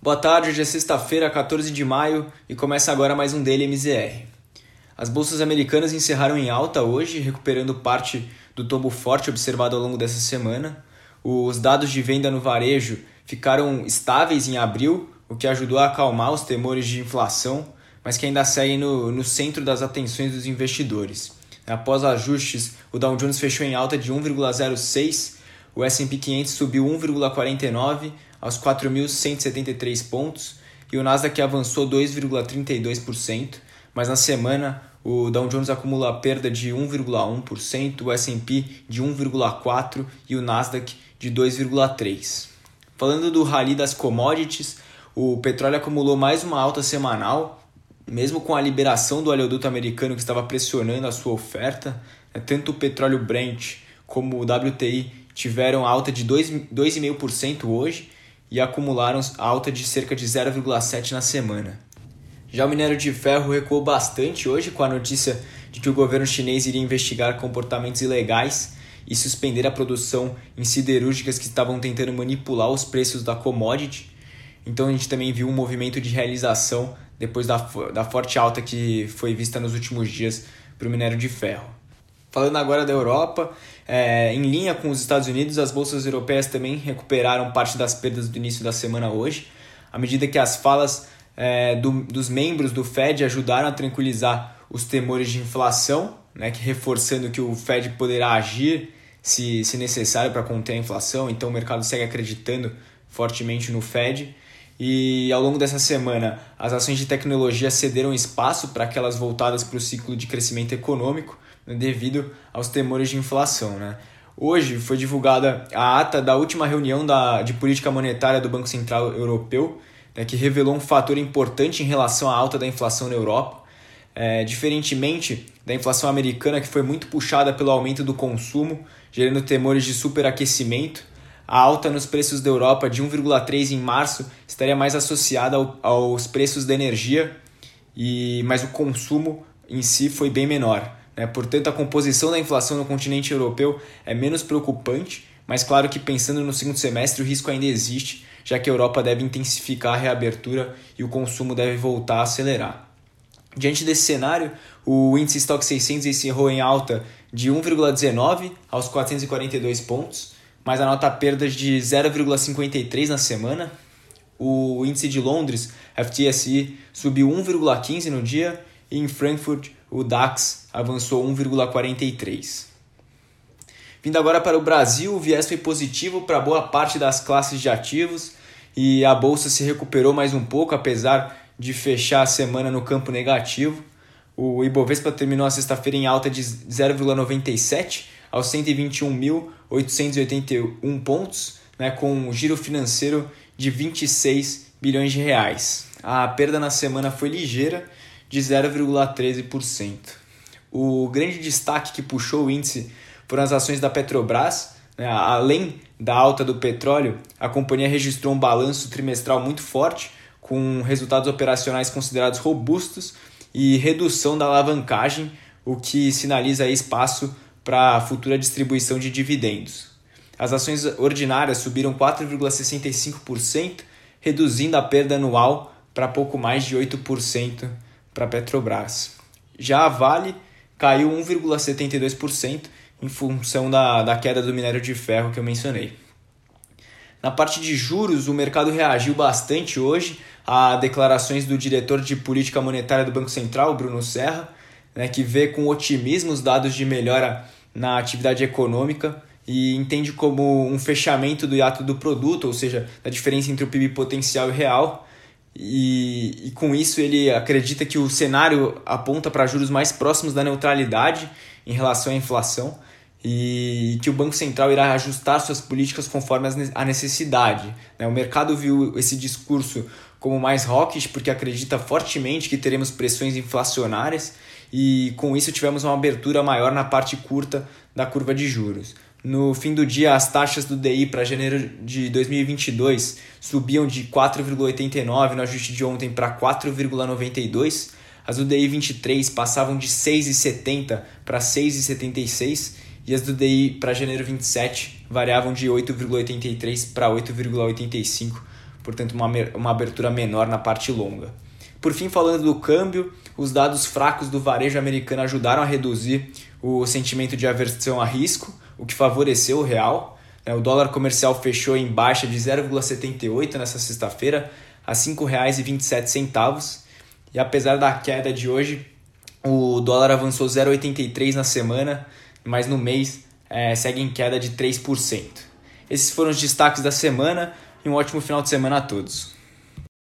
Boa tarde, hoje é sexta-feira, 14 de maio e começa agora mais um Daily MZR. As bolsas americanas encerraram em alta hoje, recuperando parte do tombo forte observado ao longo dessa semana. Os dados de venda no varejo ficaram estáveis em abril, o que ajudou a acalmar os temores de inflação, mas que ainda seguem no, no centro das atenções dos investidores. Após ajustes, o Dow Jones fechou em alta de 1,06, o S&P 500 subiu 1,49 aos 4.173 pontos e o Nasdaq avançou 2,32%, mas na semana o Dow Jones acumula a perda de 1,1%, o S&P de 1,4% e o Nasdaq de 2,3%. Falando do rally das commodities, o petróleo acumulou mais uma alta semanal, mesmo com a liberação do oleoduto americano que estava pressionando a sua oferta. Né, tanto o petróleo Brent como o WTI tiveram alta de 2,5% hoje e acumularam alta de cerca de 0,7% na semana. Já o minério de ferro recuou bastante hoje com a notícia de que o governo chinês iria investigar comportamentos ilegais e suspender a produção em siderúrgicas que estavam tentando manipular os preços da commodity. Então a gente também viu um movimento de realização depois da, da forte alta que foi vista nos últimos dias para o minério de ferro. Falando agora da Europa, é, em linha com os Estados Unidos, as bolsas europeias também recuperaram parte das perdas do início da semana hoje, à medida que as falas é, do, dos membros do Fed ajudaram a tranquilizar os temores de inflação, né, que reforçando que o Fed poderá agir se, se necessário para conter a inflação, então o mercado segue acreditando fortemente no Fed. E ao longo dessa semana, as ações de tecnologia cederam espaço para aquelas voltadas para o ciclo de crescimento econômico, devido aos temores de inflação. Né? Hoje foi divulgada a ata da última reunião da, de política monetária do Banco Central Europeu, né, que revelou um fator importante em relação à alta da inflação na Europa. É, diferentemente da inflação americana, que foi muito puxada pelo aumento do consumo, gerando temores de superaquecimento, a alta nos preços da Europa de 1,3 em março estaria mais associada ao, aos preços da energia, e mas o consumo em si foi bem menor. Né? Portanto, a composição da inflação no continente europeu é menos preocupante, mas claro que pensando no segundo semestre o risco ainda existe, já que a Europa deve intensificar a reabertura e o consumo deve voltar a acelerar. Diante desse cenário, o índice Stock 600 encerrou em alta de 1,19 aos 442 pontos, mas anota perdas de 0,53 na semana. O índice de Londres, FTSE, subiu 1,15 no dia e em Frankfurt o DAX avançou 1,43. Vindo agora para o Brasil, o viés foi positivo para boa parte das classes de ativos e a bolsa se recuperou mais um pouco, apesar de fechar a semana no campo negativo. O Ibovespa terminou a sexta-feira em alta de 0,97 aos 121.881 pontos, né, com um giro financeiro de 26 bilhões de reais. A perda na semana foi ligeira, de 0,13%. O grande destaque que puxou o índice foram as ações da Petrobras. Né? Além da alta do petróleo, a companhia registrou um balanço trimestral muito forte, com resultados operacionais considerados robustos e redução da alavancagem, o que sinaliza espaço para a futura distribuição de dividendos. As ações ordinárias subiram 4,65%, reduzindo a perda anual para pouco mais de 8% para a Petrobras. Já a Vale caiu 1,72% em função da, da queda do minério de ferro que eu mencionei. Na parte de juros, o mercado reagiu bastante hoje a declarações do diretor de política monetária do Banco Central, Bruno Serra, né, que vê com otimismo os dados de melhora na atividade econômica e entende como um fechamento do hiato do produto, ou seja, da diferença entre o PIB potencial e real, e, e com isso ele acredita que o cenário aponta para juros mais próximos da neutralidade em relação à inflação e que o Banco Central irá ajustar suas políticas conforme a necessidade. Né? O mercado viu esse discurso como mais hawkish porque acredita fortemente que teremos pressões inflacionárias e com isso tivemos uma abertura maior na parte curta da curva de juros. No fim do dia, as taxas do DI para janeiro de 2022 subiam de 4,89 no ajuste de ontem para 4,92. As do DI 23 passavam de 6,70 para 6,76 e as do DI para janeiro 27 variavam de 8,83 para 8,85 portanto, uma, uma abertura menor na parte longa. Por fim, falando do câmbio, os dados fracos do varejo americano ajudaram a reduzir o sentimento de aversão a risco, o que favoreceu o real. Né? O dólar comercial fechou em baixa de 0,78 nessa sexta-feira, a R$ 5,27. E apesar da queda de hoje, o dólar avançou 0,83 na semana, mas no mês é, segue em queda de 3%. Esses foram os destaques da semana e um ótimo final de semana a todos.